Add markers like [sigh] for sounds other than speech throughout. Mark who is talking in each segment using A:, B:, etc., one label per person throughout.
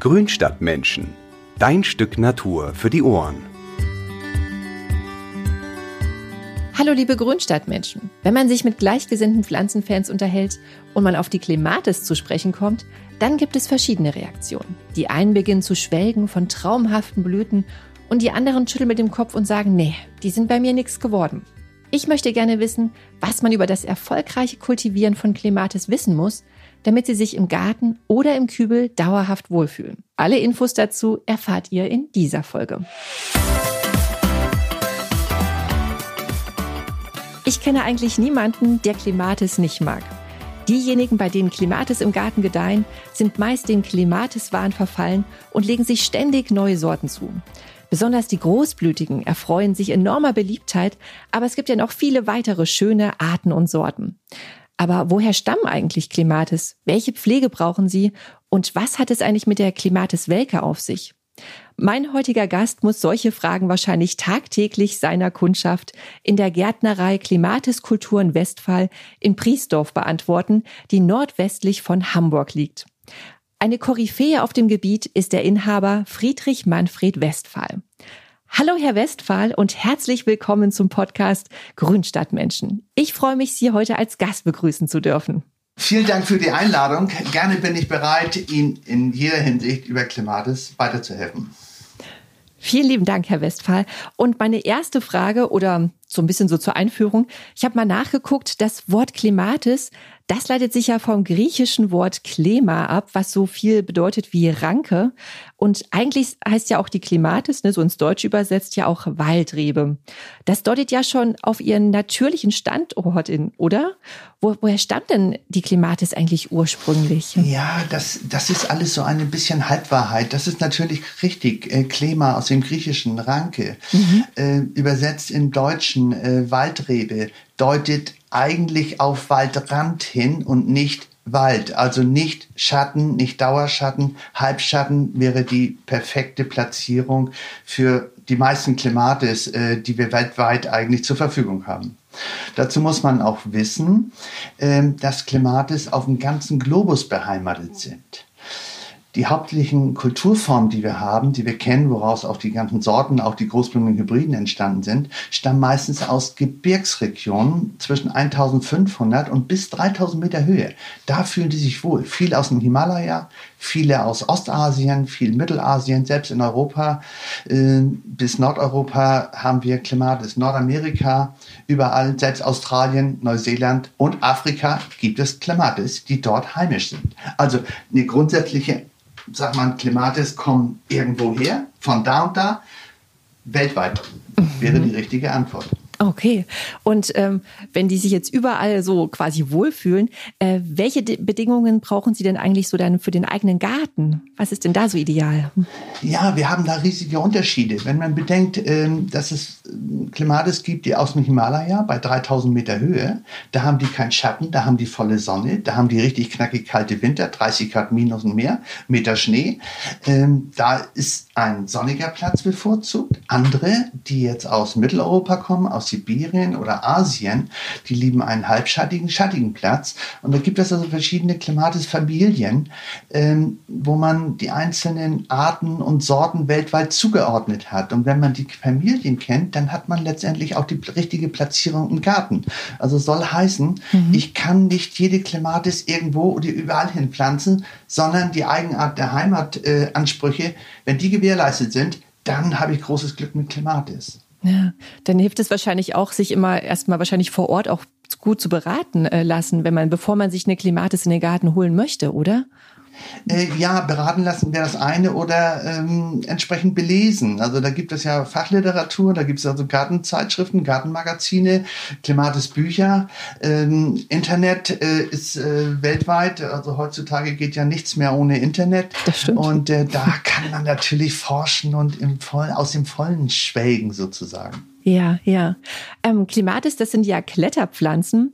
A: Grünstadtmenschen. Dein Stück Natur für die Ohren.
B: Hallo liebe Grünstadtmenschen. Wenn man sich mit gleichgesinnten Pflanzenfans unterhält und man auf die Klematis zu sprechen kommt, dann gibt es verschiedene Reaktionen. Die einen beginnen zu schwelgen von traumhaften Blüten und die anderen schütteln mit dem Kopf und sagen, nee, die sind bei mir nichts geworden. Ich möchte gerne wissen, was man über das erfolgreiche Kultivieren von Klematis wissen muss, damit sie sich im Garten oder im Kübel dauerhaft wohlfühlen. Alle Infos dazu erfahrt ihr in dieser Folge. Ich kenne eigentlich niemanden, der Klimatis nicht mag. Diejenigen, bei denen Klimatis im Garten gedeihen, sind meist dem Klimatis-Wahn verfallen und legen sich ständig neue Sorten zu. Besonders die Großblütigen erfreuen sich enormer Beliebtheit, aber es gibt ja noch viele weitere schöne Arten und Sorten. Aber woher stammen eigentlich Klimatis? Welche Pflege brauchen sie? Und was hat es eigentlich mit der Klimatis Welke auf sich? Mein heutiger Gast muss solche Fragen wahrscheinlich tagtäglich seiner Kundschaft in der Gärtnerei Klimatis Kulturen Westphal in Priesdorf beantworten, die nordwestlich von Hamburg liegt. Eine Koryphäe auf dem Gebiet ist der Inhaber Friedrich Manfred Westphal. Hallo Herr Westphal und herzlich willkommen zum Podcast Grünstadtmenschen. Ich freue mich, Sie heute als Gast begrüßen zu dürfen.
C: Vielen Dank für die Einladung. Gerne bin ich bereit, Ihnen in jeder Hinsicht über Klimatis weiterzuhelfen.
B: Vielen lieben Dank, Herr Westphal. Und meine erste Frage oder so ein bisschen so zur Einführung. Ich habe mal nachgeguckt, das Wort Klimatis, das leitet sich ja vom griechischen Wort Klema ab, was so viel bedeutet wie Ranke. Und eigentlich heißt ja auch die Klimatis, ne, so ins Deutsche übersetzt, ja auch Waldrebe. Das deutet ja schon auf ihren natürlichen Standort in, oder? Wo, woher stammt denn die Klimatis eigentlich ursprünglich?
C: Ja, das, das ist alles so ein bisschen Halbwahrheit. Das ist natürlich richtig. Äh, Klema aus dem griechischen Ranke. Mhm. Äh, übersetzt im Deutschen äh, Waldrebe deutet eigentlich auf Waldrand hin und nicht Wald. Also nicht Schatten, nicht Dauerschatten. Halbschatten wäre die perfekte Platzierung für die meisten Klimates, äh, die wir weltweit eigentlich zur Verfügung haben. Dazu muss man auch wissen, äh, dass Klimates auf dem ganzen Globus beheimatet sind die hauptlichen Kulturformen, die wir haben, die wir kennen, woraus auch die ganzen Sorten, auch die großblumigen Hybriden entstanden sind, stammen meistens aus Gebirgsregionen zwischen 1500 und bis 3000 Meter Höhe. Da fühlen die sich wohl. Viele aus dem Himalaya, viele aus Ostasien, viel Mittelasien, selbst in Europa äh, bis Nordeuropa haben wir Klimates. Nordamerika, überall, selbst Australien, Neuseeland und Afrika gibt es Klimates, die dort heimisch sind. Also eine grundsätzliche sagt man, Klimatis kommen irgendwo her, von da und da, weltweit, wäre die richtige Antwort.
B: Okay. Und ähm, wenn die sich jetzt überall so quasi wohlfühlen, äh, welche De Bedingungen brauchen Sie denn eigentlich so dann für den eigenen Garten? Was ist denn da so ideal?
C: Ja, wir haben da riesige Unterschiede. Wenn man bedenkt, ähm, dass es ähm, Klimates gibt, die aus dem Himalaya bei 3000 Meter Höhe, da haben die keinen Schatten, da haben die volle Sonne, da haben die richtig knackig kalte Winter, 30 Grad minus und mehr, Meter Schnee. Ähm, da ist ein sonniger Platz bevorzugt. Andere, die jetzt aus Mitteleuropa kommen, aus Sibirien oder Asien, die lieben einen halbschattigen, schattigen Platz. Und da gibt es also verschiedene Klimatisfamilien, ähm, wo man die einzelnen Arten und Sorten weltweit zugeordnet hat. Und wenn man die Familien kennt, dann hat man letztendlich auch die richtige Platzierung im Garten. Also soll heißen, mhm. ich kann nicht jede Klimatis irgendwo oder überall hin pflanzen, sondern die Eigenart der Heimatansprüche, äh, wenn die gewährleistet sind, dann habe ich großes Glück mit Klimatis.
B: Ja, dann hilft es wahrscheinlich auch, sich immer erstmal wahrscheinlich vor Ort auch gut zu beraten äh, lassen, wenn man, bevor man sich eine Klimatis in den Garten holen möchte, oder?
C: Äh, ja, beraten lassen wäre das eine oder ähm, entsprechend belesen. Also da gibt es ja Fachliteratur, da gibt es also Gartenzeitschriften, Gartenmagazine, Klimatis-Bücher. Ähm, Internet äh, ist äh, weltweit, also heutzutage geht ja nichts mehr ohne Internet.
B: Das stimmt.
C: Und äh, da kann man natürlich forschen und im Vollen, aus dem Vollen schwelgen sozusagen.
B: Ja, ja. Ähm, Klimatis, das sind ja Kletterpflanzen.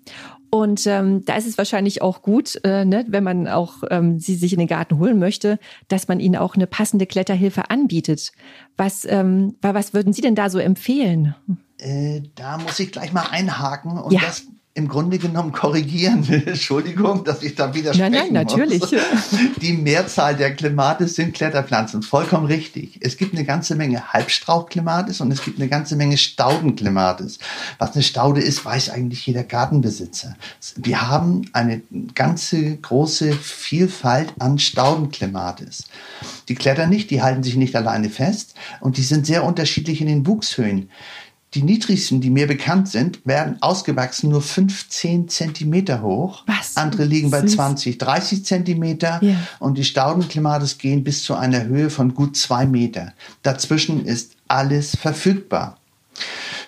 B: Und ähm, da ist es wahrscheinlich auch gut, äh, ne, wenn man auch ähm, sie sich in den Garten holen möchte, dass man ihnen auch eine passende Kletterhilfe anbietet. Was, ähm, was würden Sie denn da so empfehlen?
C: Äh, da muss ich gleich mal einhaken und ja. das im Grunde genommen korrigieren. [laughs] Entschuldigung, dass ich da widersprechen
B: Nein, nein, natürlich.
C: Muss. [laughs] Die Mehrzahl der Klimates sind Kletterpflanzen. Vollkommen richtig. Es gibt eine ganze Menge Halbstrauchklimates und es gibt eine ganze Menge Staudenklimates. Was eine Staude ist, weiß eigentlich jeder Gartenbesitzer. Wir haben eine ganze große Vielfalt an Staudenklimates. Die klettern nicht, die halten sich nicht alleine fest und die sind sehr unterschiedlich in den Wuchshöhen. Die niedrigsten, die mir bekannt sind, werden ausgewachsen nur 15 Zentimeter hoch.
B: Was?
C: Andere liegen bei
B: Süß.
C: 20, 30 Zentimeter.
B: Ja.
C: Und die Staudenklimates gehen bis zu einer Höhe von gut zwei Meter. Dazwischen ist alles verfügbar.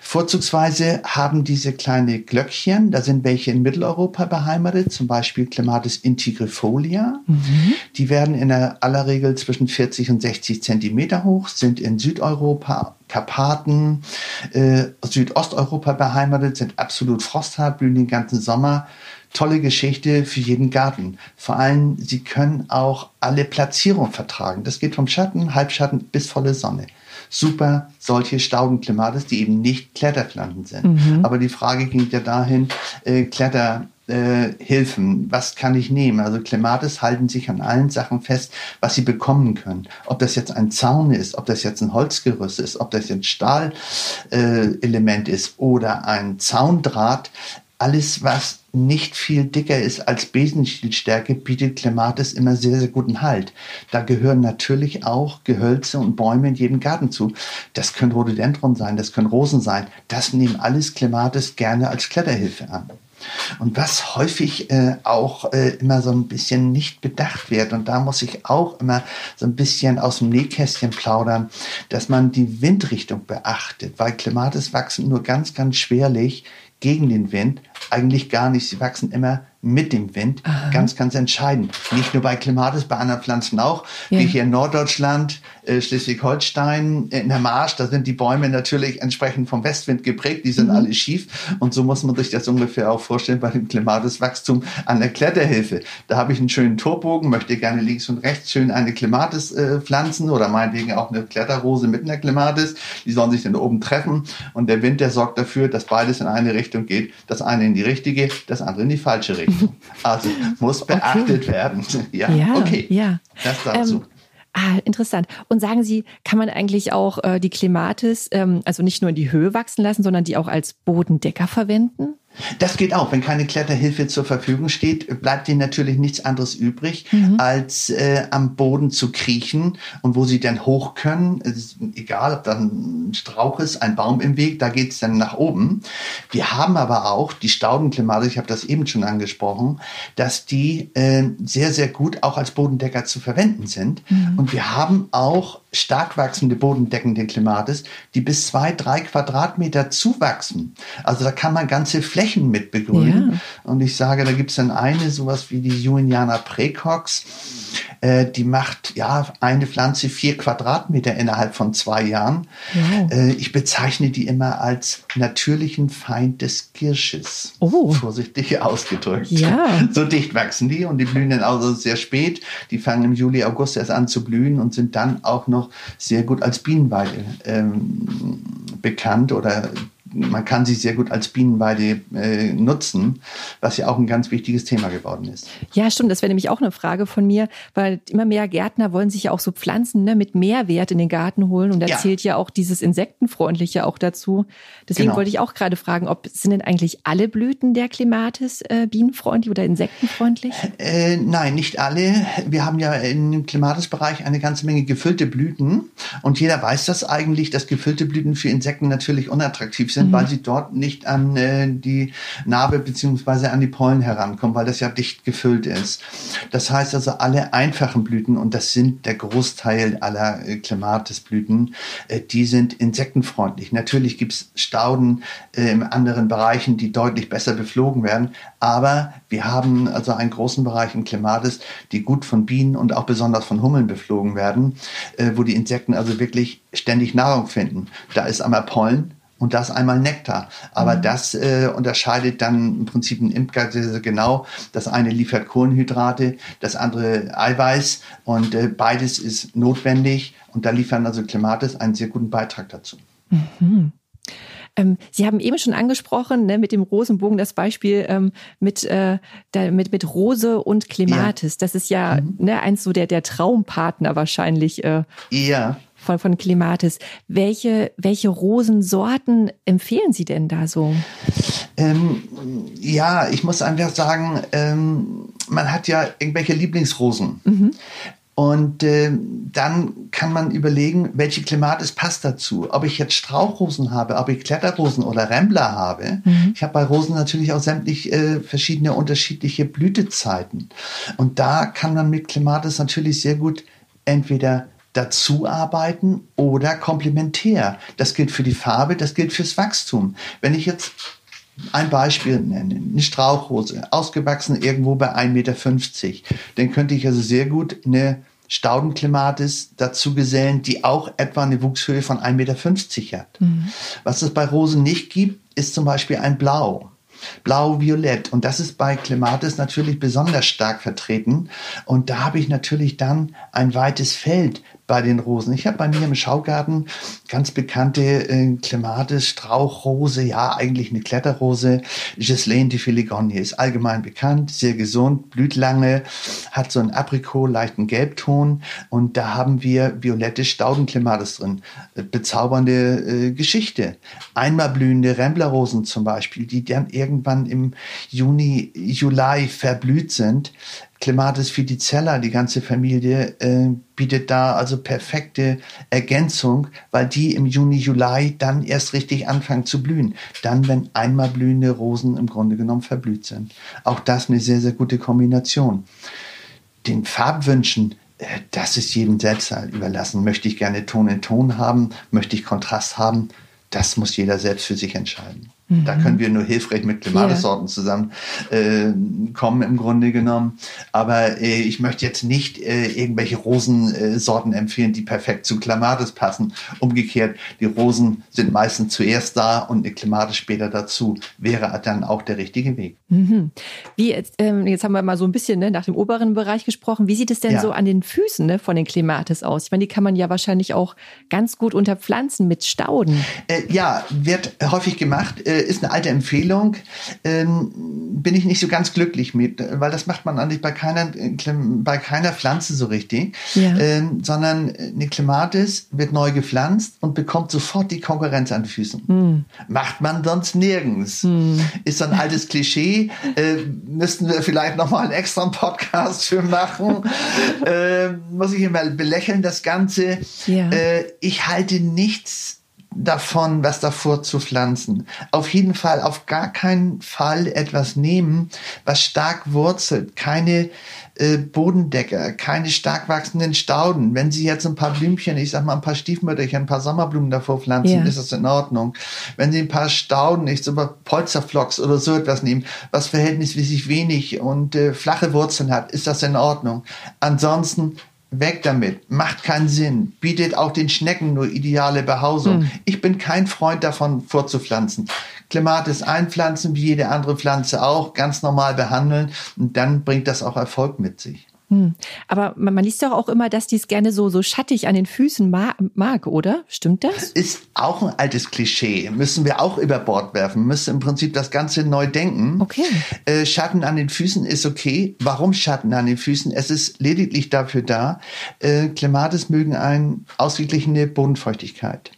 C: Vorzugsweise haben diese kleine Glöckchen, da sind welche in Mitteleuropa beheimatet, zum Beispiel Clematis integrifolia. Die werden in aller Regel zwischen 40 und 60 Zentimeter hoch, sind in Südeuropa, Karpaten, äh, Südosteuropa beheimatet, sind absolut frosthart, blühen den ganzen Sommer. Tolle Geschichte für jeden Garten. Vor allem, sie können auch alle Platzierungen vertragen. Das geht vom Schatten, Halbschatten bis volle Sonne super solche Staudenklimates, die eben nicht Kletterpflanzen sind. Aber die Frage ging ja dahin, äh, Kletterhilfen, äh, was kann ich nehmen? Also Klimates halten sich an allen Sachen fest, was sie bekommen können. Ob das jetzt ein Zaun ist, ob das jetzt ein Holzgerüst ist, ob das jetzt Stahlelement äh, ist oder ein Zaundraht, alles, was nicht viel dicker ist als Besenstielstärke, bietet Clematis immer sehr, sehr guten Halt. Da gehören natürlich auch Gehölze und Bäume in jedem Garten zu. Das können Rhododendron sein, das können Rosen sein. Das nehmen alles Clematis gerne als Kletterhilfe an. Und was häufig äh, auch äh, immer so ein bisschen nicht bedacht wird, und da muss ich auch immer so ein bisschen aus dem Nähkästchen plaudern, dass man die Windrichtung beachtet, weil Clematis wachsen nur ganz, ganz schwerlich gegen den Wind, eigentlich gar nicht. Sie wachsen immer mit dem Wind.
B: Aha.
C: Ganz, ganz entscheidend. Nicht nur bei Klimatis, bei anderen Pflanzen auch.
B: Ja.
C: Wie hier in Norddeutschland, äh, Schleswig-Holstein, in der Marsch, da sind die Bäume natürlich entsprechend vom Westwind geprägt. Die sind
B: Mhm.
C: alle schief. Und so muss man sich das ungefähr auch vorstellen bei dem Klimatiswachstum an der Kletterhilfe. Da habe ich einen schönen Torbogen, möchte gerne links und rechts schön eine Klimatis äh, pflanzen oder meinetwegen auch eine Kletterrose mit einer Klimatis. Die sollen sich dann oben treffen. Und der Wind, der sorgt dafür, dass beides in eine Richtung geht. Das eine in die richtige, das andere in die falsche Richtung. [laughs] Also muss beachtet werden. [laughs] Ja,
B: Ja,
C: okay.
B: ja.
C: Das dazu.
B: Ähm, Ah, interessant. Und sagen Sie, kann man eigentlich auch äh, die Clematis, ähm, also nicht nur in die Höhe wachsen lassen, sondern die auch als Bodendecker verwenden?
C: Das geht auch. Wenn keine Kletterhilfe zur Verfügung steht, bleibt ihnen natürlich nichts anderes übrig, als äh, am Boden zu kriechen. Und wo sie dann hoch können, es egal, ob da ein Strauch ist, ein Baum im Weg, da geht's dann nach oben. Wir haben aber auch die Staudenklimate, ich habe das eben schon angesprochen, dass die äh, sehr, sehr gut auch als Bodendecker zu verwenden sind. Und wir haben auch stark wachsende bodendeckende Klimates, die bis zwei, drei Quadratmeter zuwachsen. Also da kann man ganze Flächen mit begrünen.
B: Ja.
C: Und ich sage, da gibt es dann eine, sowas wie die Juliana Precox, äh, die macht ja eine Pflanze vier Quadratmeter innerhalb von zwei Jahren.
B: Wow.
C: Äh, ich bezeichne die immer als natürlichen Feind des Kirsches.
B: Oh.
C: Vorsichtig ausgedrückt.
B: Ja.
C: So dicht wachsen die und die blühen dann also sehr spät. Die fangen im Juli, August erst an zu blühen und sind dann auch noch sehr gut als Bienenweide ähm, bekannt oder man kann sie sehr gut als Bienenweide äh, nutzen, was ja auch ein ganz wichtiges Thema geworden ist.
B: Ja, stimmt. Das wäre nämlich auch eine Frage von mir, weil immer mehr Gärtner wollen sich ja auch so Pflanzen ne, mit Mehrwert in den Garten holen. Und da
C: Ja.
B: zählt ja auch dieses Insektenfreundliche auch dazu. Deswegen
C: Genau.
B: wollte ich auch gerade fragen, ob sind denn eigentlich alle Blüten der Klimatis äh, bienenfreundlich oder insektenfreundlich?
C: Äh, nein, nicht alle. Wir haben ja im Klimatisbereich eine ganze Menge gefüllte Blüten und jeder weiß das eigentlich, dass gefüllte Blüten für Insekten natürlich unattraktiv sind, weil sie dort nicht an äh, die Narbe beziehungsweise an die Pollen herankommen, weil das ja dicht gefüllt ist. Das heißt also, alle einfachen Blüten, und das sind der Großteil aller äh, Klimatisblüten, äh, die sind insektenfreundlich. Natürlich gibt's Stauden äh, in anderen Bereichen, die deutlich besser beflogen werden, aber wir haben also einen großen Bereich im Klimatis, die gut von Bienen und auch besonders von Hummeln beflogen werden, äh, wo die Insekten also wirklich ständig Nahrung finden. Da ist einmal Pollen, und das einmal Nektar. Aber das äh, unterscheidet dann im Prinzip ein Imker sehr, sehr genau. Das eine liefert Kohlenhydrate, das andere Eiweiß und äh, beides ist notwendig und da liefern also Klimatis einen sehr guten Beitrag dazu.
B: Ähm, Sie haben eben schon angesprochen, ne, mit dem Rosenbogen das Beispiel ähm, mit, äh, da, mit, mit Rose und Clematis. Ja. Das ist ja mhm. ne, eins so der, der Traumpartner wahrscheinlich. Äh,
C: ja
B: von, von Clematis. Welche, welche Rosensorten empfehlen Sie denn da so?
C: Ähm, ja, ich muss einfach sagen, ähm, man hat ja irgendwelche Lieblingsrosen. Mhm. Und äh, dann kann man überlegen, welche Klimatis passt dazu. Ob ich jetzt Strauchrosen habe, ob ich Kletterrosen oder Rambler habe. Mhm. Ich habe bei Rosen natürlich auch sämtlich äh, verschiedene unterschiedliche Blütezeiten. Und da kann man mit Klimatis natürlich sehr gut entweder dazu arbeiten oder komplementär. Das gilt für die Farbe, das gilt fürs Wachstum. Wenn ich jetzt ein Beispiel nenne, eine Strauchrose, ausgewachsen irgendwo bei 1,50 Meter, dann könnte ich also sehr gut eine Staudenklimatis dazu gesellen, die auch etwa eine Wuchshöhe von 1,50 Meter hat. Mhm. Was es bei Rosen nicht gibt, ist zum Beispiel ein Blau. Blau-Violett. Und das ist bei Clematis natürlich besonders stark vertreten. Und da habe ich natürlich dann ein weites Feld bei den Rosen. Ich habe bei mir im Schaugarten ganz bekannte äh, Clematis, Strauchrose, ja, eigentlich eine Kletterrose. Ghislaine de Filigonie ist allgemein bekannt, sehr gesund, blüht lange, hat so einen Aprikot, leichten Gelbton und da haben wir violette Staudenclematis drin. Äh, bezaubernde äh, Geschichte. Einmal blühende Ramblerrosen zum Beispiel, die dann irgendwann im Juni, Juli verblüht sind. Clematis fiticella, die ganze Familie, äh, bietet da also perfekte Ergänzung, weil die im Juni, Juli dann erst richtig anfangen zu blühen. Dann, wenn einmal blühende Rosen im Grunde genommen verblüht sind. Auch das eine sehr, sehr gute Kombination. Den Farbwünschen, äh, das ist jedem selbst überlassen. Möchte ich gerne Ton in Ton haben? Möchte ich Kontrast haben? Das muss jeder selbst für sich entscheiden. Mhm. Da können wir nur hilfreich mit Klimatissorten zusammen äh, im Grunde genommen. Aber äh, ich möchte jetzt nicht äh, irgendwelche Rosensorten empfehlen, die perfekt zu Klimatis passen. Umgekehrt, die Rosen sind meistens zuerst da und eine Klimatis später dazu. Wäre dann auch der richtige Weg.
B: Mhm. Wie jetzt, ähm, jetzt haben wir mal so ein bisschen ne, nach dem oberen Bereich gesprochen. Wie sieht es denn ja. so an den Füßen ne, von den Klimatis aus? Ich meine, die kann man ja wahrscheinlich auch ganz gut unterpflanzen mit Stauden.
C: Äh, ja, wird häufig gemacht äh, ist eine alte Empfehlung. Ähm, bin ich nicht so ganz glücklich mit, weil das macht man eigentlich bei keiner, bei keiner Pflanze so richtig. Ja. Ähm, sondern eine Clematis wird neu gepflanzt und bekommt sofort die Konkurrenz an den Füßen. Hm. Macht man sonst nirgends. Hm. Ist so ein altes Klischee. Äh, müssten wir vielleicht nochmal einen extra Podcast für machen. [laughs] äh, muss ich immer belächeln, das Ganze. Ja. Äh, ich halte nichts davon, was davor zu pflanzen. Auf jeden Fall, auf gar keinen Fall etwas nehmen, was stark wurzelt. Keine äh, Bodendecker, keine stark wachsenden Stauden. Wenn Sie jetzt ein paar Blümchen, ich sag mal ein paar Stiefmütterchen, ein paar Sommerblumen davor pflanzen, ja. ist das in Ordnung. Wenn Sie ein paar Stauden, ich sag mal Polsterflocks oder so etwas nehmen, was verhältnismäßig wenig und äh, flache Wurzeln hat, ist das in Ordnung. Ansonsten Weg damit, macht keinen Sinn, bietet auch den Schnecken nur ideale Behausung. Hm. Ich bin kein Freund davon, vorzupflanzen. Klimatis einpflanzen, wie jede andere Pflanze auch, ganz normal behandeln und dann bringt das auch Erfolg mit sich.
B: Hm. Aber man, man, liest doch auch immer, dass die es gerne so, so schattig an den Füßen ma mag, oder? Stimmt das?
C: Ist auch ein altes Klischee. Müssen wir auch über Bord werfen. Müssen im Prinzip das Ganze neu denken.
B: Okay.
C: Äh, Schatten an den Füßen ist okay. Warum Schatten an den Füßen? Es ist lediglich dafür da, äh, Klimatis mögen eine ausgeglichene Bodenfeuchtigkeit.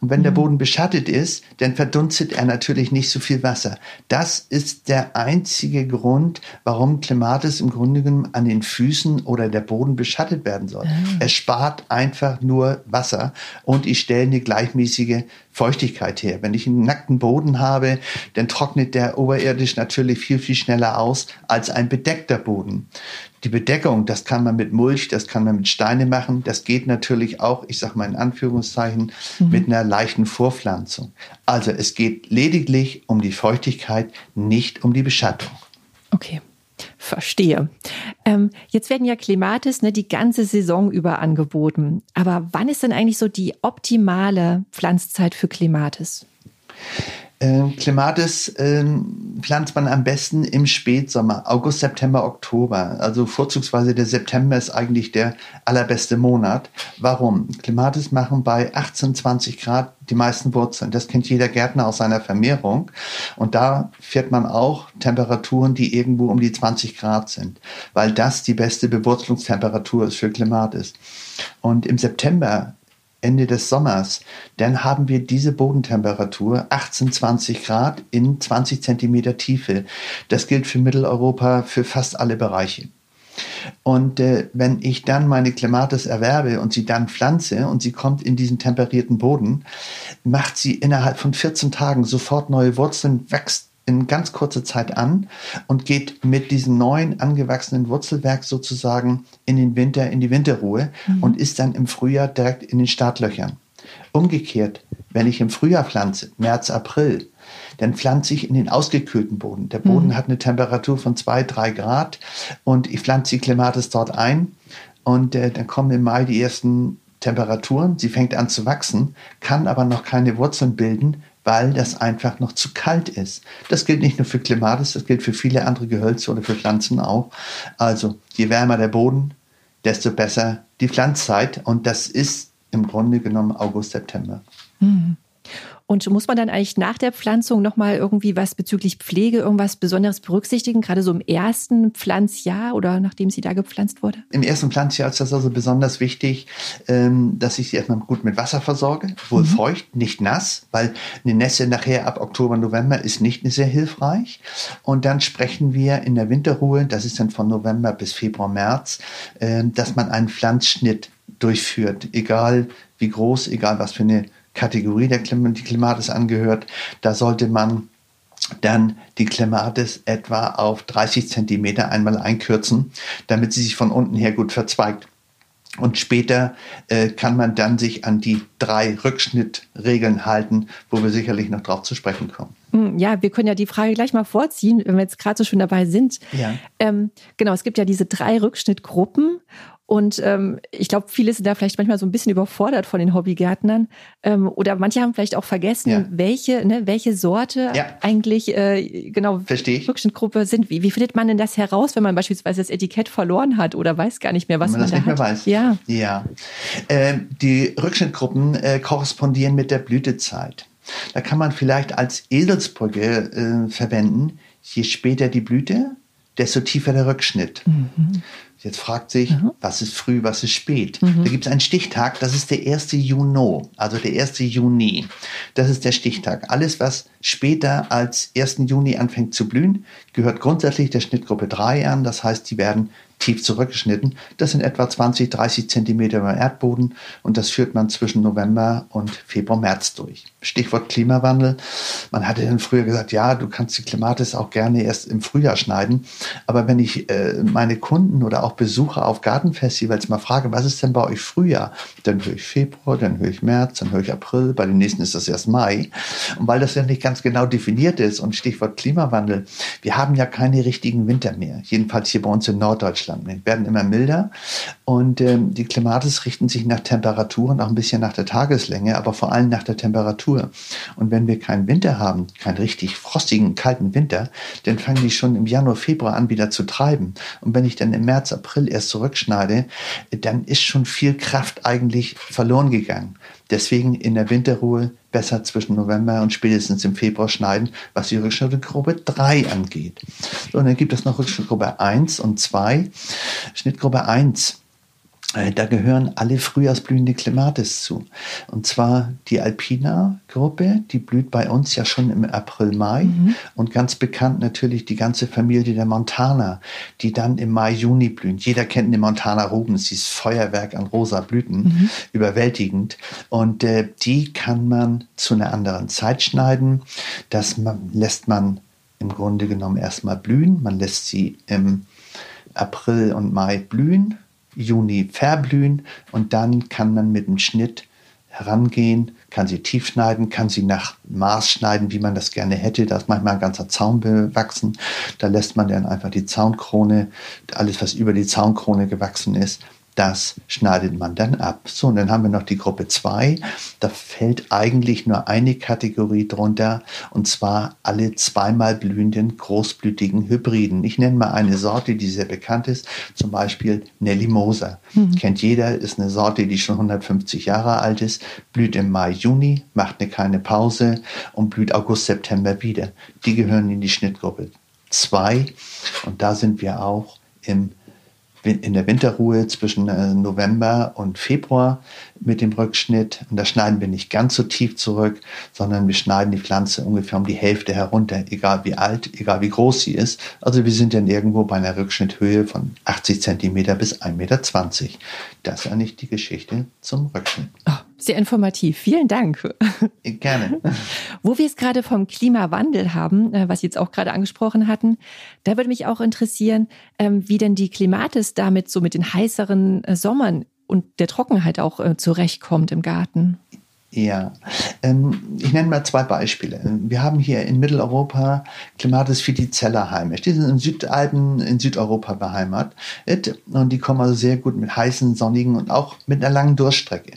C: Und wenn der mhm. Boden beschattet ist, dann verdunstet er natürlich nicht so viel Wasser. Das ist der einzige Grund, warum Klimatis im Grunde genommen an den Füßen oder der Boden beschattet werden soll. Mhm. Es spart einfach nur Wasser und ich stelle eine gleichmäßige Feuchtigkeit her. Wenn ich einen nackten Boden habe, dann trocknet der oberirdisch natürlich viel, viel schneller aus als ein bedeckter Boden. Die Bedeckung, das kann man mit Mulch, das kann man mit Steine machen. Das geht natürlich auch, ich sage mal in Anführungszeichen, mhm. mit einer leichten Vorpflanzung. Also es geht lediglich um die Feuchtigkeit, nicht um die Beschattung.
B: Okay. Verstehe. Ähm, jetzt werden ja Klimatis ne, die ganze Saison über angeboten. Aber wann ist denn eigentlich so die optimale Pflanzzeit für Klimatis?
C: Äh, Clematis äh, pflanzt man am besten im Spätsommer, August, September, Oktober. Also vorzugsweise der September ist eigentlich der allerbeste Monat. Warum? Clematis machen bei 18, 20 Grad die meisten Wurzeln. Das kennt jeder Gärtner aus seiner Vermehrung. Und da fährt man auch Temperaturen, die irgendwo um die 20 Grad sind, weil das die beste Bewurzelungstemperatur ist für Clematis. Und im September Ende des Sommers, dann haben wir diese Bodentemperatur 18, 20 Grad in 20 Zentimeter Tiefe. Das gilt für Mitteleuropa für fast alle Bereiche. Und äh, wenn ich dann meine Clematis erwerbe und sie dann pflanze und sie kommt in diesen temperierten Boden, macht sie innerhalb von 14 Tagen sofort neue Wurzeln, wächst in ganz kurzer Zeit an und geht mit diesem neuen angewachsenen Wurzelwerk sozusagen in den Winter, in die Winterruhe mhm. und ist dann im Frühjahr direkt in den Startlöchern. Umgekehrt, wenn ich im Frühjahr pflanze, März, April, dann pflanze ich in den ausgekühlten Boden. Der Boden mhm. hat eine Temperatur von zwei, drei Grad und ich pflanze die Clematis dort ein und äh, dann kommen im Mai die ersten Temperaturen. Sie fängt an zu wachsen, kann aber noch keine Wurzeln bilden, weil das einfach noch zu kalt ist. Das gilt nicht nur für Klimatis, das gilt für viele andere Gehölze oder für Pflanzen auch. Also je wärmer der Boden, desto besser die Pflanzzeit. Und das ist im Grunde genommen August, September.
B: Mhm. Und muss man dann eigentlich nach der Pflanzung nochmal irgendwie was bezüglich Pflege, irgendwas Besonderes berücksichtigen, gerade so im ersten Pflanzjahr oder nachdem sie da gepflanzt wurde?
C: Im ersten Pflanzjahr ist das also besonders wichtig, ähm, dass ich sie erstmal gut mit Wasser versorge, wohl mhm. feucht, nicht nass, weil eine Nässe nachher ab Oktober, November ist nicht sehr hilfreich. Und dann sprechen wir in der Winterruhe, das ist dann von November bis Februar, März, ähm, dass man einen Pflanzschnitt durchführt, egal wie groß, egal was für eine Kategorie der Klimatis angehört, da sollte man dann die Klimatis etwa auf 30 Zentimeter einmal einkürzen, damit sie sich von unten her gut verzweigt. Und später äh, kann man dann sich an die drei Rückschnittregeln halten, wo wir sicherlich noch drauf zu sprechen kommen.
B: Hm, ja, wir können ja die Frage gleich mal vorziehen, wenn wir jetzt gerade so schön dabei sind. Ja. Ähm, genau, es gibt ja diese drei Rückschnittgruppen und ähm, ich glaube, viele sind da vielleicht manchmal so ein bisschen überfordert von den Hobbygärtnern. Ähm, oder manche haben vielleicht auch vergessen, ja. welche, ne, welche Sorte ja. eigentlich äh, genau Rückschnittgruppe sind. Wie, wie findet man denn das heraus, wenn man beispielsweise das Etikett verloren hat oder weiß gar nicht mehr, was
C: wenn man, man das da nicht hat? mehr weiß. Ja. ja. Äh, die Rückschnittgruppen äh, korrespondieren mit der Blütezeit. Da kann man vielleicht als Eselsbrücke äh, verwenden, je später die Blüte, desto tiefer der Rückschnitt. Mhm. Jetzt fragt sich, mhm. was ist früh, was ist spät? Mhm. Da gibt es einen Stichtag, das ist der 1. Juni, also der 1. Juni. Das ist der Stichtag. Alles, was später als 1. Juni anfängt zu blühen, gehört grundsätzlich der Schnittgruppe 3 an. Das heißt, die werden tief zurückgeschnitten. Das sind etwa 20, 30 Zentimeter über Erdboden und das führt man zwischen November und Februar, März durch. Stichwort Klimawandel. Man hatte dann früher gesagt, ja, du kannst die Klimatis auch gerne erst im Frühjahr schneiden. Aber wenn ich äh, meine Kunden oder auch Besucher auf Gartenfestivals mal frage, was ist denn bei euch Frühjahr? Dann höre ich Februar, dann höre ich März, dann höre ich April, bei den nächsten ist das erst Mai. Und weil das ja nicht ganz genau definiert ist und Stichwort Klimawandel, wir haben ja keine richtigen Winter mehr. Jedenfalls hier bei uns in Norddeutschland. Deutschland. Die werden immer milder und ähm, die Klimatis richten sich nach Temperaturen, auch ein bisschen nach der Tageslänge, aber vor allem nach der Temperatur. Und wenn wir keinen Winter haben, keinen richtig frostigen, kalten Winter, dann fangen die schon im Januar, Februar an wieder zu treiben. Und wenn ich dann im März, April erst zurückschneide, dann ist schon viel Kraft eigentlich verloren gegangen. Deswegen in der Winterruhe besser zwischen November und spätestens im Februar schneiden, was die Rückschnittgruppe 3 angeht. So, und dann gibt es noch Rückschnittgruppe 1 und 2. Schnittgruppe 1 äh, da gehören alle frühjahrsblühende Clematis zu. Und zwar die Alpina-Gruppe, die blüht bei uns ja schon im April, Mai. Mhm. Und ganz bekannt natürlich die ganze Familie der Montana, die dann im Mai, Juni blühen. Jeder kennt eine Montana Rubens, dieses Feuerwerk an rosa Blüten, mhm. überwältigend. Und äh, die kann man zu einer anderen Zeit schneiden. Das man, lässt man im Grunde genommen erstmal blühen. Man lässt sie im April und Mai blühen Juni verblühen und dann kann man mit dem Schnitt herangehen, kann sie tief schneiden, kann sie nach Maß schneiden, wie man das gerne hätte. Da ist manchmal ein ganzer Zaun bewachsen. Da lässt man dann einfach die Zaunkrone, alles was über die Zaunkrone gewachsen ist, das schneidet man dann ab. So, und dann haben wir noch die Gruppe 2. Da fällt eigentlich nur eine Kategorie drunter, und zwar alle zweimal blühenden, großblütigen Hybriden. Ich nenne mal eine Sorte, die sehr bekannt ist, zum Beispiel Nelly Moser. Mhm. Kennt jeder, ist eine Sorte, die schon 150 Jahre alt ist, blüht im Mai, Juni, macht eine kleine Pause und blüht August, September wieder. Die gehören in die Schnittgruppe 2 und da sind wir auch im in der Winterruhe zwischen äh, November und Februar mit dem Rückschnitt. Und da schneiden wir nicht ganz so tief zurück, sondern wir schneiden die Pflanze ungefähr um die Hälfte herunter, egal wie alt, egal wie groß sie ist. Also wir sind dann irgendwo bei einer Rückschnitthöhe von 80 Zentimeter bis 1,20 Meter. Das ist eigentlich die Geschichte zum Rückschnitt.
B: Oh, sehr informativ. Vielen Dank.
C: Gerne.
B: Wo wir es gerade vom Klimawandel haben, äh, was Sie jetzt auch gerade angesprochen hatten, da würde mich auch interessieren, ähm, wie denn die Klimatis damit so mit den heißeren äh, Sommern und der Trockenheit auch äh, zurechtkommt im Garten.
C: Ja, ähm, ich nenne mal zwei Beispiele. Wir haben hier in Mitteleuropa Clematis fiticella heimisch. Die sind in Südalpen in Südeuropa beheimatet und die kommen also sehr gut mit heißen, sonnigen und auch mit einer langen Durststrecke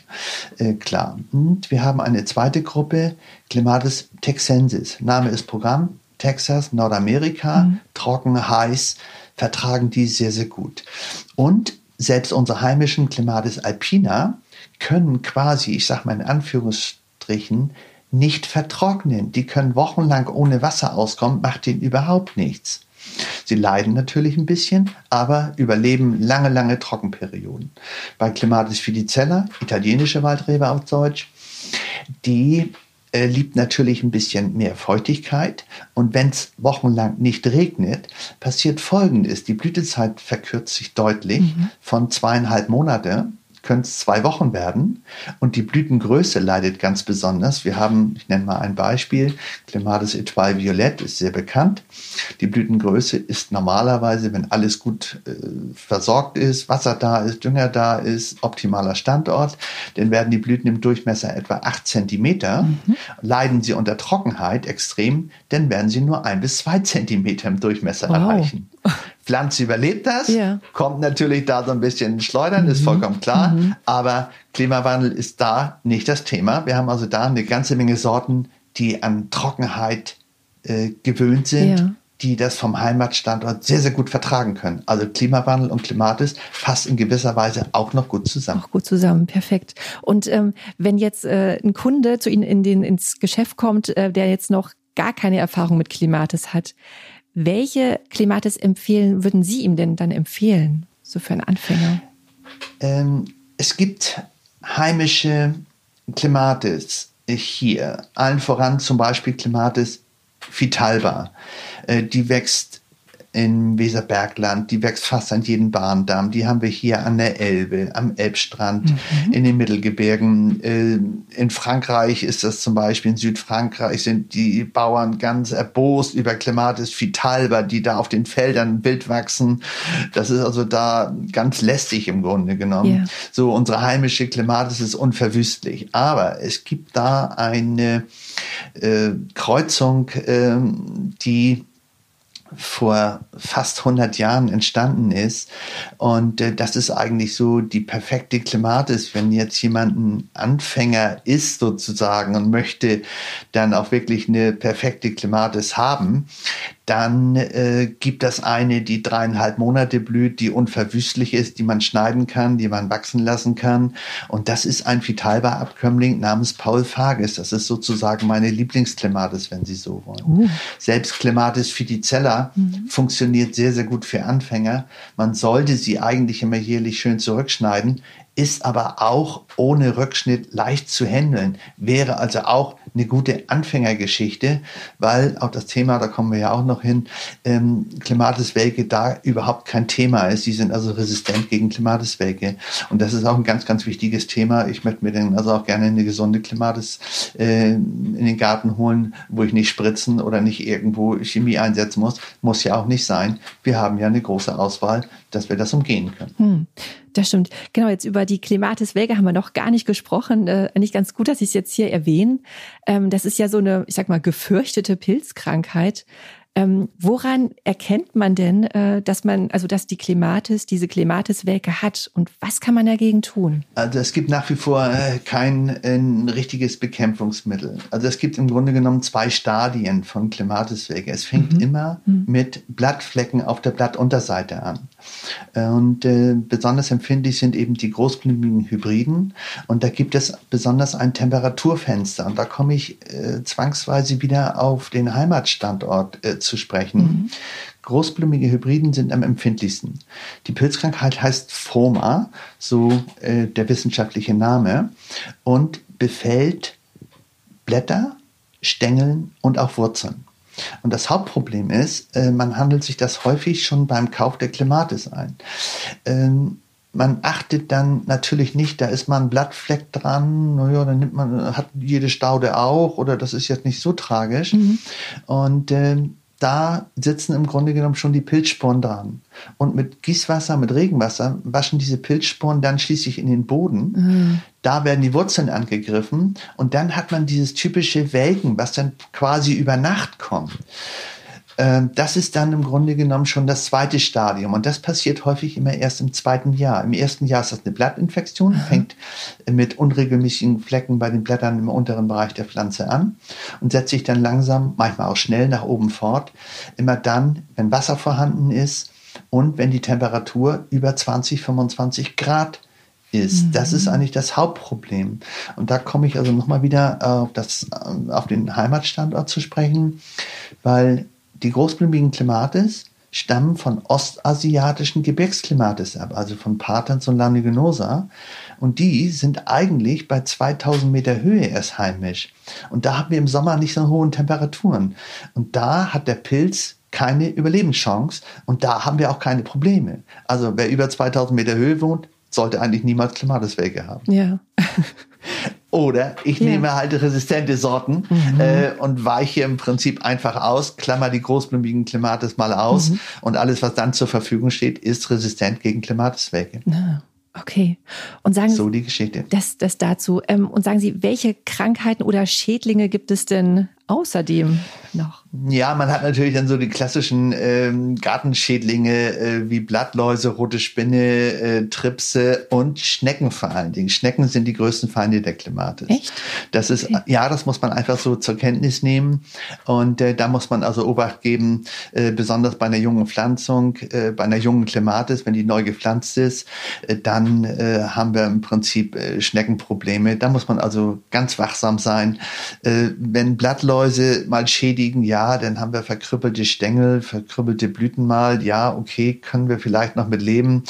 C: äh, klar. Und wir haben eine zweite Gruppe, Clematis texensis. Name ist Programm, Texas, Nordamerika, mhm. trocken, heiß, vertragen die sehr, sehr gut. Und selbst unsere heimischen Clematis alpina können quasi, ich sage mal in Anführungsstrichen, nicht vertrocknen. Die können wochenlang ohne Wasser auskommen, macht ihnen überhaupt nichts. Sie leiden natürlich ein bisschen, aber überleben lange, lange Trockenperioden. Bei Clematis filicella, italienische Waldrebe auf Deutsch, die äh, liebt natürlich ein bisschen mehr Feuchtigkeit. Und wenn es wochenlang nicht regnet, passiert Folgendes. Die Blütezeit verkürzt sich deutlich mhm. von zweieinhalb Monate können es zwei Wochen werden und die Blütengröße leidet ganz besonders. Wir haben, ich nenne mal ein Beispiel, Clematis Etoile Violette ist sehr bekannt. Die Blütengröße ist normalerweise, wenn alles gut äh, versorgt ist, Wasser da ist, Dünger da ist, optimaler Standort, dann werden die Blüten im Durchmesser etwa acht Zentimeter. Mhm. Leiden sie unter Trockenheit extrem, dann werden sie nur ein bis zwei Zentimeter im Durchmesser wow. erreichen. Pflanze überlebt das, ja. kommt natürlich da so ein bisschen schleudern, mhm. ist vollkommen klar, mhm. aber Klimawandel ist da nicht das Thema. Wir haben also da eine ganze Menge Sorten, die an Trockenheit äh, gewöhnt sind. Ja die das vom Heimatstandort sehr, sehr gut vertragen können. Also Klimawandel und Klimatis passt in gewisser Weise auch noch gut zusammen.
B: Auch gut zusammen, perfekt. Und ähm, wenn jetzt äh, ein Kunde zu Ihnen in den, ins Geschäft kommt, äh, der jetzt noch gar keine Erfahrung mit Klimatis hat, welche Klimatis empfehlen, würden Sie ihm denn dann empfehlen, so für einen Anfänger?
C: Ähm, es gibt heimische Klimatis hier, allen voran zum Beispiel Klimatis vitalba. Äh, die wächst im Weserbergland, die wächst fast an jedem Bahndamm. Die haben wir hier an der Elbe, am Elbstrand, mhm. in den Mittelgebirgen. Äh, in Frankreich ist das zum Beispiel, in Südfrankreich sind die Bauern ganz erbost über Clematis vitalba, die da auf den Feldern wild wachsen. Das ist also da ganz lästig im Grunde genommen. Yeah. So, unsere heimische Clematis ist unverwüstlich. Aber es gibt da eine äh, Kreuzung, äh, die vor fast 100 Jahren entstanden ist. Und äh, das ist eigentlich so die perfekte Klimatis, wenn jetzt jemand ein Anfänger ist sozusagen und möchte dann auch wirklich eine perfekte Klimatis haben, dann äh, gibt das eine, die dreieinhalb Monate blüht, die unverwüstlich ist, die man schneiden kann, die man wachsen lassen kann. Und das ist ein Vitalbar-Abkömmling namens Paul Fages. Das ist sozusagen meine Lieblingsklimatis, wenn Sie so wollen. Uh. Selbst Clematis fiticella mhm. funktioniert sehr, sehr gut für Anfänger. Man sollte sie eigentlich immer jährlich schön zurückschneiden ist aber auch ohne Rückschnitt leicht zu handeln, wäre also auch eine gute Anfängergeschichte, weil auch das Thema, da kommen wir ja auch noch hin, ähm, Klimatiswelke da überhaupt kein Thema ist. Sie sind also resistent gegen Klimatiswelke. Und das ist auch ein ganz, ganz wichtiges Thema. Ich möchte mir dann also auch gerne eine gesunde Klimatis äh, in den Garten holen, wo ich nicht spritzen oder nicht irgendwo Chemie einsetzen muss. Muss ja auch nicht sein. Wir haben ja eine große Auswahl, dass wir das umgehen können. Hm.
B: Das stimmt. Genau, jetzt über die Clematis Vega haben wir noch gar nicht gesprochen. Äh, nicht ganz gut, dass ich es jetzt hier erwähne. Ähm, das ist ja so eine, ich sag mal, gefürchtete Pilzkrankheit. Ähm, woran erkennt man denn, äh, dass man, also dass die Klematis, diese Klematiswelke hat und was kann man dagegen tun?
C: Also es gibt nach wie vor äh, kein äh, richtiges Bekämpfungsmittel. Also es gibt im Grunde genommen zwei Stadien von Klematiswelke. Es fängt mhm. immer mhm. mit Blattflecken auf der Blattunterseite an. Und äh, besonders empfindlich sind eben die großblumigen Hybriden. Und da gibt es besonders ein Temperaturfenster. Und da komme ich äh, zwangsweise wieder auf den Heimatstandort äh, zu sprechen. Mhm. Großblumige Hybriden sind am empfindlichsten. Die Pilzkrankheit heißt Phoma, so äh, der wissenschaftliche Name, und befällt Blätter, Stängeln und auch Wurzeln. Und das Hauptproblem ist, äh, man handelt sich das häufig schon beim Kauf der Clematis ein. Ähm, man achtet dann natürlich nicht, da ist mal ein Blattfleck dran, naja, dann nimmt man, hat jede Staude auch, oder das ist jetzt nicht so tragisch. Mhm. Und äh, da sitzen im Grunde genommen schon die Pilzsporen dran. Und mit Gießwasser, mit Regenwasser waschen diese Pilzsporen dann schließlich in den Boden. Mhm. Da werden die Wurzeln angegriffen und dann hat man dieses typische Welken, was dann quasi über Nacht kommt. Ähm, das ist dann im Grunde genommen schon das zweite Stadium. Und das passiert häufig immer erst im zweiten Jahr. Im ersten Jahr ist das eine Blattinfektion, fängt mit unregelmäßigen Flecken bei den Blättern im unteren Bereich der Pflanze an und setzt sich dann langsam, manchmal auch schnell nach oben fort. Immer dann, wenn Wasser vorhanden ist und wenn die Temperatur über 20, 25 Grad ist. Mhm. Das ist eigentlich das Hauptproblem. Und da komme ich also nochmal wieder auf, das, auf den Heimatstandort zu sprechen, weil die großblumigen Klimates stammen von ostasiatischen Gebirgsklimates ab, also von Patans und Lanigenosa. Und die sind eigentlich bei 2000 Meter Höhe erst heimisch. Und da haben wir im Sommer nicht so hohe Temperaturen. Und da hat der Pilz keine Überlebenschance und da haben wir auch keine Probleme. Also wer über 2000 Meter Höhe wohnt, sollte eigentlich niemals Klimateswege haben.
B: Ja. [laughs]
C: Oder ich ja. nehme halt resistente Sorten mhm. äh, und weiche im Prinzip einfach aus, klammer die großblumigen Klimates mal aus mhm. und alles, was dann zur Verfügung steht, ist resistent gegen Klimateswelke.
B: Ah, okay. Und sagen
C: so die Geschichte.
B: Das, das dazu. Ähm, und sagen Sie, welche Krankheiten oder Schädlinge gibt es denn außerdem noch?
C: Ja, man hat natürlich dann so die klassischen ähm, Gartenschädlinge äh, wie Blattläuse, rote Spinne, äh, Tripse und Schnecken vor allen Dingen. Schnecken sind die größten Feinde der Klimatis.
B: Echt?
C: Das ist, okay. ja, das muss man einfach so zur Kenntnis nehmen. Und äh, da muss man also Obacht geben, äh, besonders bei einer jungen Pflanzung, äh, bei einer jungen Klimatis, wenn die neu gepflanzt ist, äh, dann haben wir im Prinzip Schneckenprobleme. Da muss man also ganz wachsam sein. Wenn Blattläuse mal schädigen, ja, dann haben wir verkrüppelte Stängel, verkrüppelte Blüten mal. Ja, okay, können wir vielleicht noch mit leben.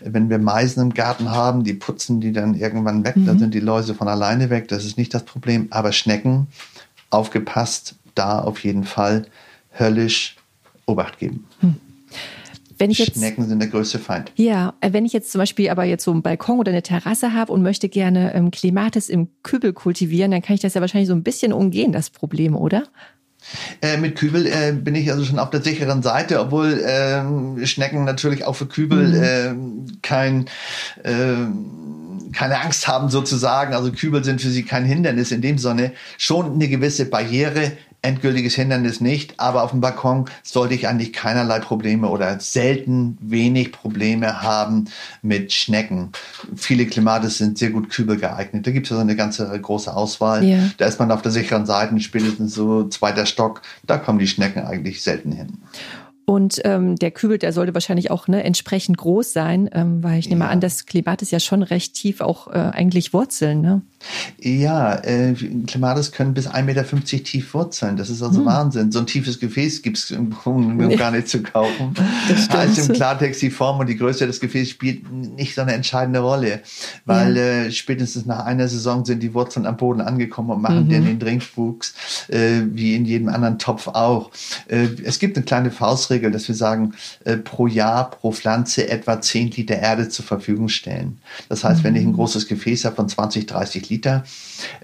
C: Wenn wir Meisen im Garten haben, die putzen die dann irgendwann weg, mhm. dann sind die Läuse von alleine weg. Das ist nicht das Problem. Aber Schnecken, aufgepasst, da auf jeden Fall höllisch Obacht geben. Mhm.
B: Wenn ich jetzt,
C: Schnecken sind der größte Feind.
B: Ja, äh, wenn ich jetzt zum Beispiel aber jetzt so einen Balkon oder eine Terrasse habe und möchte gerne ähm, Klimatis im Kübel kultivieren, dann kann ich das ja wahrscheinlich so ein bisschen umgehen, das Problem, oder?
C: Äh, mit Kübel äh, bin ich also schon auf der sicheren Seite, obwohl äh, Schnecken natürlich auch für Kübel mhm. äh, kein äh, keine Angst haben sozusagen. Also Kübel sind für sie kein Hindernis in dem Sinne. Schon eine gewisse Barriere endgültiges Hindernis nicht, aber auf dem Balkon sollte ich eigentlich keinerlei Probleme oder selten wenig Probleme haben mit Schnecken. Viele Klimates sind sehr gut Kübel geeignet. Da gibt es also eine ganze große Auswahl. Ja. Da ist man auf der sicheren Seite, spätestens so zweiter Stock, da kommen die Schnecken eigentlich selten hin.
B: Und ähm, der Kübel, der sollte wahrscheinlich auch ne, entsprechend groß sein, ähm, weil ich nehme ja. an, das Klimatis ja schon recht tief auch äh, eigentlich wurzeln. Ne?
C: Ja, äh, Klimatis können bis 1,50 Meter tief wurzeln. Das ist also hm. Wahnsinn. So ein tiefes Gefäß gibt es im Grunde nee. gar nicht zu kaufen. [laughs] Das stimmt. Also im Klartext die Form und die Größe des Gefäßes spielt nicht so eine entscheidende Rolle, weil ja. äh, spätestens nach einer Saison sind die Wurzeln am Boden angekommen und machen mhm. den Drinkwuchs, äh, wie in jedem anderen Topf auch. Äh, es gibt eine kleine Faustregel, dass wir sagen, äh, pro Jahr, pro Pflanze etwa 10 Liter Erde zur Verfügung stellen. Das heißt, mhm. wenn ich ein mhm. großes Gefäß habe von 20, 30 Liter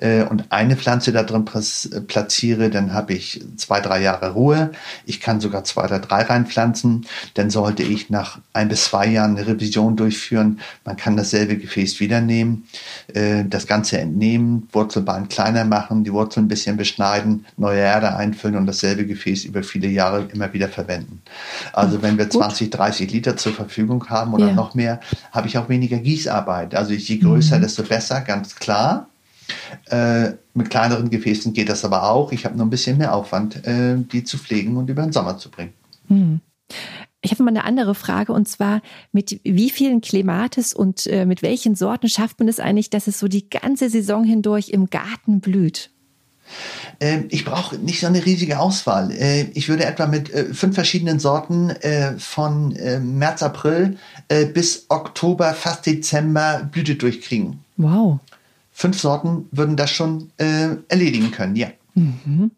C: äh, und eine Pflanze da drin platziere, dann habe ich zwei, drei Jahre Ruhe. Ich kann sogar zwei oder drei reinpflanzen. Dann sollte ich nach ein bis zwei Jahren eine Revision durchführen. Man kann dasselbe Gefäß wieder nehmen, äh, das Ganze entnehmen, Wurzelbahn kleiner machen, die Wurzeln ein bisschen beschneiden, neue Erde einfüllen und dasselbe Gefäß über viele Jahre immer wieder verwenden. Also wenn wir 20, 30 Liter zur Verfügung haben oder ja. noch mehr, habe ich auch weniger Gießarbeit. Also je größer, mhm. desto besser, ganz klar. Äh, mit kleineren Gefäßen geht das aber auch. Ich habe nur ein bisschen mehr Aufwand, äh, die zu pflegen und über den Sommer zu bringen. Mhm.
B: Ich habe mal eine andere Frage und zwar mit wie vielen Klematis und äh, mit welchen Sorten schafft man es eigentlich, dass es so die ganze Saison hindurch im Garten blüht?
C: Ähm, ich brauche nicht so eine riesige Auswahl. Äh, ich würde etwa mit äh, fünf verschiedenen Sorten äh, von März, April bis Oktober, fast Dezember Blüte durchkriegen.
B: Wow.
C: Fünf Sorten würden das schon erledigen können, ja. Mhm.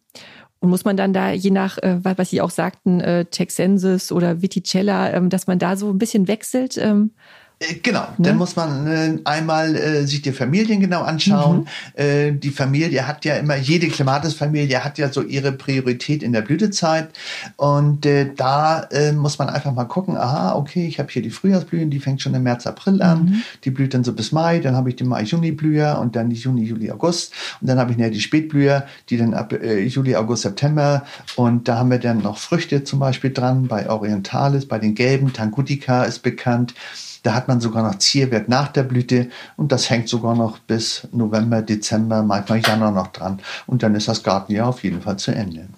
B: Und muss man dann da, je nach, was Sie auch sagten, Texensis oder Viticella, ähm, dass man da so ein bisschen wechselt? Ähm,
C: äh, genau, ne? dann muss man äh, einmal äh, sich die Familien genau anschauen. Mhm. Äh, die Familie hat ja immer, jede Clematis-Familie hat ja so ihre Priorität in der Blütezeit. Und äh, da äh, muss man einfach mal gucken, aha, okay, ich habe hier die Frühjahrsblühen, die fängt schon im März, April an. Mhm. Die blüht dann so bis Mai, dann habe ich die Mai-Juni-Blüher und dann die Juni, Juli, August. Und dann habe ich näher die Spätblüher, die dann ab Juli, August, September. Und da haben wir dann noch Früchte zum Beispiel dran, bei Orientalis, bei den gelben, Tangutica ist bekannt. Da hat man sogar noch Zierwerk nach der Blüte und das hängt sogar noch bis November, Dezember, manchmal Januar noch dran. Und dann ist das Gartenjahr auf jeden Fall zu Ende.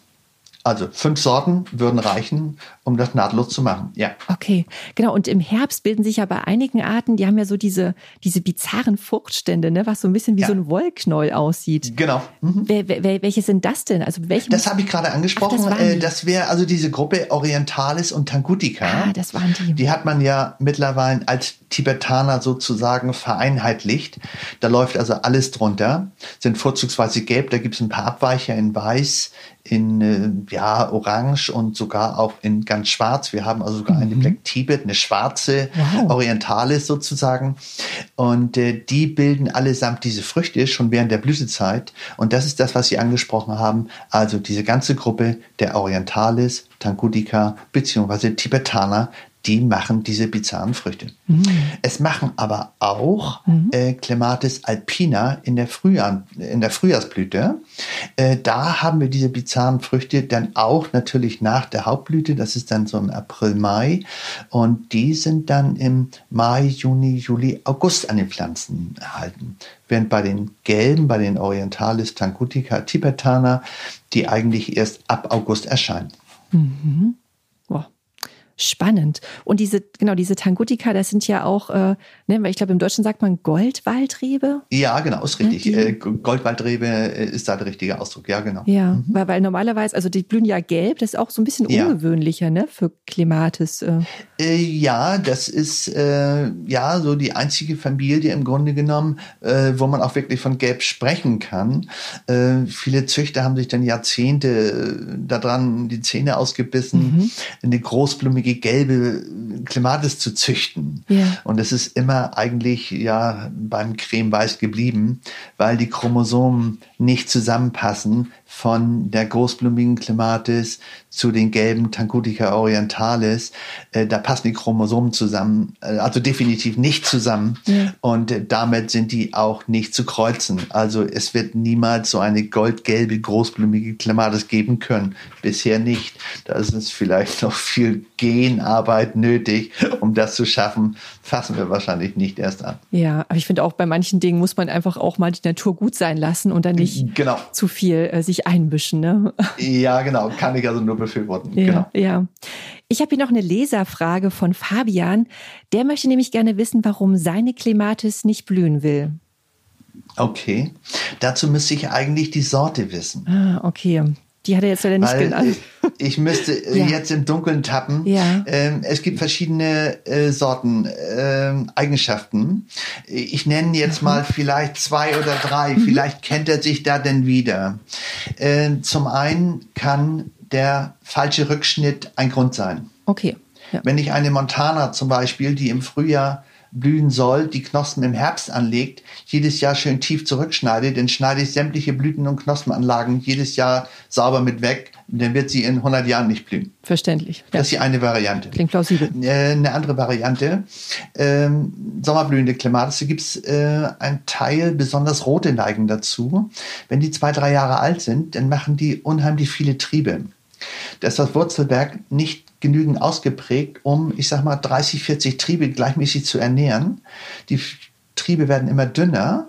C: Also fünf Sorten würden reichen, um das nahtlos zu machen. Ja.
B: Okay, genau. Und im Herbst bilden sich ja bei einigen Arten, die haben ja so diese, diese bizarren Fruchtstände, ne, was so ein bisschen wie ja. so ein Wollknäuel aussieht.
C: Genau.
B: Mhm. Wer, wer, welche sind das denn? Also welche?
C: Das habe ich gerade angesprochen. Ach, das, äh, das wäre also diese Gruppe Orientalis und Tangutica.
B: Ah, das waren die.
C: Die hat man ja mittlerweile als Tibetaner sozusagen vereinheitlicht. Da läuft also alles drunter. Sind vorzugsweise gelb, da gibt es ein paar Abweicher in weiß, in äh, ja orange und sogar auch in ganz schwarz. Wir haben also sogar mhm. eine Black Tibet, eine schwarze wow. Orientalis sozusagen. Und äh, die bilden allesamt diese Früchte schon während der Blütezeit. Und das ist das, was Sie angesprochen haben. Also diese ganze Gruppe der Orientalis, Tangutica beziehungsweise Tibetaner, die machen diese bizarren Früchte. Mhm. Es machen aber auch mhm. äh, Clematis alpina in der, Frühjahr, in der Frühjahrsblüte. Äh, da haben wir diese bizarren Früchte dann auch natürlich nach der Hauptblüte. Das ist dann so im April, Mai. Und die sind dann im Mai, Juni, Juli, August an den Pflanzen erhalten. Während bei den gelben, bei den Orientalis, Tangutica, Tibetana, die eigentlich erst ab August erscheinen. Mhm.
B: Spannend. Und diese, genau, diese Tangutika, das sind ja auch, äh, ne, weil ich glaube, im Deutschen sagt man Goldwaldrebe.
C: Ja, genau, ist richtig. Äh, Goldwaldrebe äh, ist da der richtige Ausdruck, ja, genau.
B: Ja, mhm. weil, weil normalerweise, also die blühen ja gelb, das ist auch so ein bisschen ja. ungewöhnlicher, ne, für Klimatis.
C: Äh. Äh, ja, das ist äh, ja so die einzige Familie im Grunde genommen, wo man auch wirklich von gelb sprechen kann. Viele Züchter haben sich dann Jahrzehnte daran die Zähne ausgebissen, mhm. eine großblumige die gelbe Clematis zu züchten. Ja. Und es ist immer eigentlich ja beim Creme Weiß geblieben, weil die Chromosomen nicht zusammenpassen von der großblumigen Clematis zu den gelben Tangutica orientalis. Äh, da passen die Chromosomen zusammen, äh, also definitiv nicht zusammen. Ja. Und äh, damit sind die auch nicht zu kreuzen. Also es wird niemals so eine goldgelbe großblumige Clematis geben können. Bisher nicht. Da ist es vielleicht noch viel Genarbeit nötig, um das zu schaffen. Fassen wir wahrscheinlich nicht erst an.
B: Ja, aber ich finde auch bei manchen Dingen muss man einfach auch mal die Natur gut sein lassen und dann nicht genau. zu viel äh, sich sich einmischen. Ne?
C: Ja, genau. Kann ich also nur befürworten.
B: Ja,
C: genau.
B: ja. Ich habe hier noch eine Leserfrage von Fabian. Der möchte nämlich gerne wissen, warum seine Klematis nicht blühen will.
C: Okay. Dazu müsste ich eigentlich die Sorte wissen.
B: Ah, okay. Die hat er jetzt leider nicht Weil genannt.
C: Ich müsste äh, ja. jetzt im Dunkeln tappen. Ja. Ähm, es gibt verschiedene äh, Sorten, äh, Eigenschaften. Ich nenne jetzt mhm. mal vielleicht zwei oder drei. Mhm. Vielleicht kennt er sich da denn wieder. Äh, zum einen kann der falsche Rückschnitt ein Grund sein.
B: Okay.
C: Ja. Wenn ich eine Montana zum Beispiel, die im Frühjahr blühen soll, die Knospen im Herbst anlegt, jedes Jahr schön tief zurückschneidet, dann schneide ich sämtliche Blüten- und Knospenanlagen jedes Jahr sauber mit weg, dann wird sie in 100 Jahren nicht blühen.
B: Verständlich. Ja.
C: Das ist die eine Variante.
B: Klingt plausibel.
C: Äh, eine andere Variante, ähm, sommerblühende Clematis, da gibt's äh, ein Teil, besonders rote neigen dazu. Wenn die zwei, drei Jahre alt sind, dann machen die unheimlich viele Triebe. Da das Wurzelwerk nicht genügend ausgeprägt, um, ich sag mal, 30, 40 Triebe gleichmäßig zu ernähren. Die Triebe werden immer dünner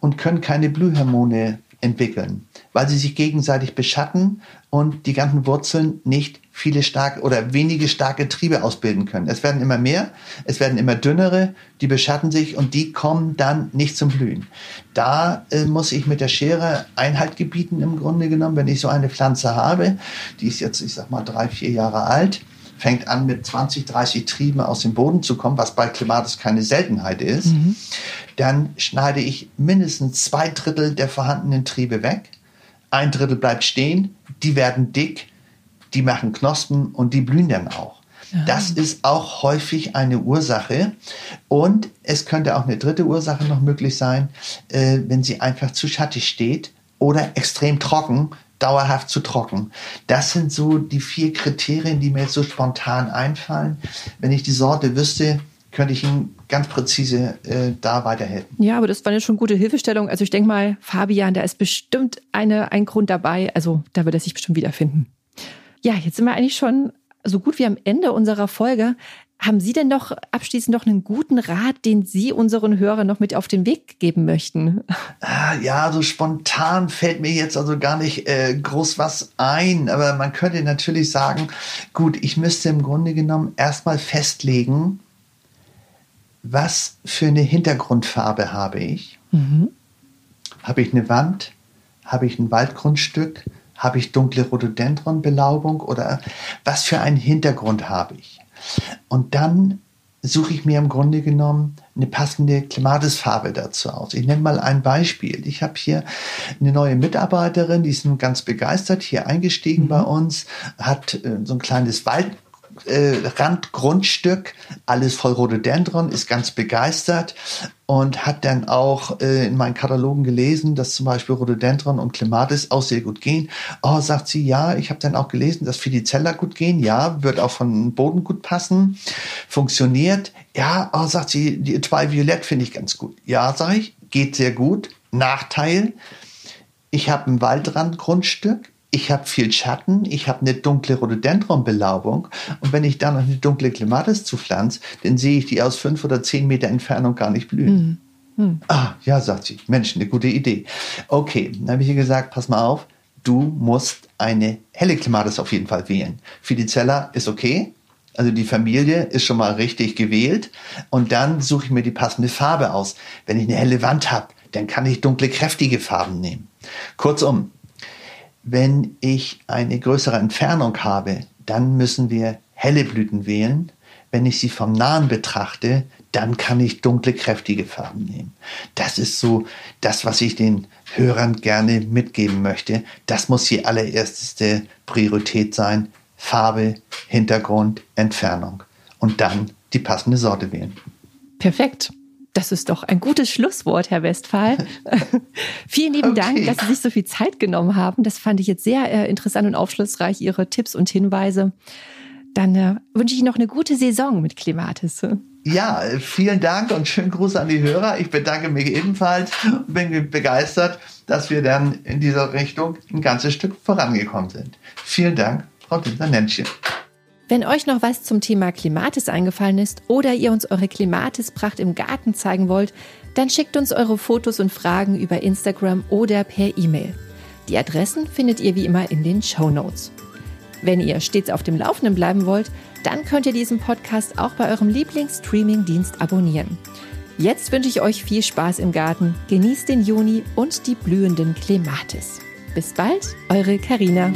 C: und können keine Blühhormone entwickeln, weil sie sich gegenseitig beschatten und die ganzen Wurzeln nicht viele starke oder wenige starke Triebe ausbilden können. Es werden immer mehr, es werden immer dünnere, die beschatten sich und die kommen dann nicht zum Blühen. Da äh, muss ich mit der Schere Einhalt gebieten im Grunde genommen, wenn ich so eine Pflanze habe, die ist jetzt, ich sag mal, drei, vier Jahre alt, fängt an mit 20, 30 Trieben aus dem Boden zu kommen, was bei Klimatis keine Seltenheit ist, mhm. dann schneide ich mindestens zwei Drittel der vorhandenen Triebe weg. Ein Drittel bleibt stehen, die werden dick, die machen Knospen und die blühen dann auch. Ja. Das ist auch häufig eine Ursache. Und es könnte auch eine dritte Ursache noch möglich sein, äh, wenn sie einfach zu schattig steht oder extrem trocken, dauerhaft zu trocken. Das sind so die vier Kriterien, die mir jetzt so spontan einfallen. Wenn ich die Sorte wüsste, könnte ich Ihnen ganz präzise äh, da weiterhelfen.
B: Ja, aber das war eine schon gute Hilfestellung. Also ich denke mal, Fabian, da ist bestimmt eine, ein Grund dabei. Also da wird er sich bestimmt wiederfinden. Ja, jetzt sind wir eigentlich schon so gut wie am Ende unserer Folge. Haben Sie denn noch abschließend noch einen guten Rat, den Sie unseren Hörern noch mit auf den Weg geben möchten?
C: Ah, ja, so spontan fällt mir jetzt also gar nicht äh, groß was ein, aber man könnte natürlich sagen, gut, ich müsste im Grunde genommen erstmal festlegen, was für eine Hintergrundfarbe habe ich. Mhm. Habe ich eine Wand? Habe ich ein Waldgrundstück? Habe ich dunkle Rhododendronbelaubung oder was für einen Hintergrund habe ich? Und dann suche ich mir im Grunde genommen eine passende Klimatisfarbe dazu aus. Ich nenne mal ein Beispiel. Ich habe hier eine neue Mitarbeiterin, die ist nun ganz begeistert hier eingestiegen mhm. bei uns, hat äh, so ein kleines Wald äh, Randgrundstück, alles voll Rhododendron, ist ganz begeistert und hat dann auch äh, in meinen Katalogen gelesen, dass zum Beispiel Rhododendron und Clematis auch sehr gut gehen. Oh, sagt sie, ja, ich habe dann auch gelesen, dass Fidicella gut gehen. Ja, wird auch von Boden gut passen. Funktioniert. Ja, oh, sagt sie, die zwei Violett finde ich ganz gut. Ja, sage ich, geht sehr gut. Nachteil, ich habe ein Waldrandgrundstück ich habe viel Schatten, ich habe eine dunkle Rhododendron-Belaubung und wenn ich dann noch eine dunkle Clematis zupflanze, dann sehe ich die aus fünf oder zehn Meter Entfernung gar nicht blühen. Mhm. Mhm. Ah, ja, sagt sie. Mensch, eine gute Idee. Okay, dann habe ich ihr gesagt, pass mal auf, du musst eine helle Clematis auf jeden Fall wählen. Fidicella ist okay, also die Familie ist schon mal richtig gewählt und dann suche ich mir die passende Farbe aus. Wenn ich eine helle Wand habe, dann kann ich dunkle, kräftige Farben nehmen. Kurzum, wenn ich eine größere Entfernung habe, dann müssen wir helle Blüten wählen. Wenn ich sie vom Nahen betrachte, dann kann ich dunkle, kräftige Farben nehmen. Das ist so das, was ich den Hörern gerne mitgeben möchte. Das muss die allererste Priorität sein. Farbe, Hintergrund, Entfernung. Und dann die passende Sorte wählen.
B: Perfekt. Das ist doch ein gutes Schlusswort, Herr Westphal. [laughs] Vielen lieben okay. Dank, dass Sie sich so viel Zeit genommen haben. Das fand ich jetzt sehr äh, interessant und aufschlussreich, Ihre Tipps und Hinweise. Dann äh, wünsche ich Ihnen noch eine gute Saison mit Klimatis.
C: Ja, vielen Dank und schönen Gruß an die Hörer. Ich bedanke mich ebenfalls und bin begeistert, dass wir dann in dieser Richtung ein ganzes Stück vorangekommen sind. Vielen Dank, Frau Dinter-Nentchen.
B: Wenn euch noch was zum Thema Klimatis eingefallen ist oder ihr uns eure Klimatispracht im Garten zeigen wollt, dann schickt uns eure Fotos und Fragen über Instagram oder per E-Mail. Die Adressen findet ihr wie immer in den Show Notes. Wenn ihr stets auf dem Laufenden bleiben wollt, dann könnt ihr diesen Podcast auch bei eurem Lieblingsstreaming-Dienst abonnieren. Jetzt wünsche ich euch viel Spaß im Garten, genießt den Juni und die blühenden Klimatis. Bis bald, eure Karina.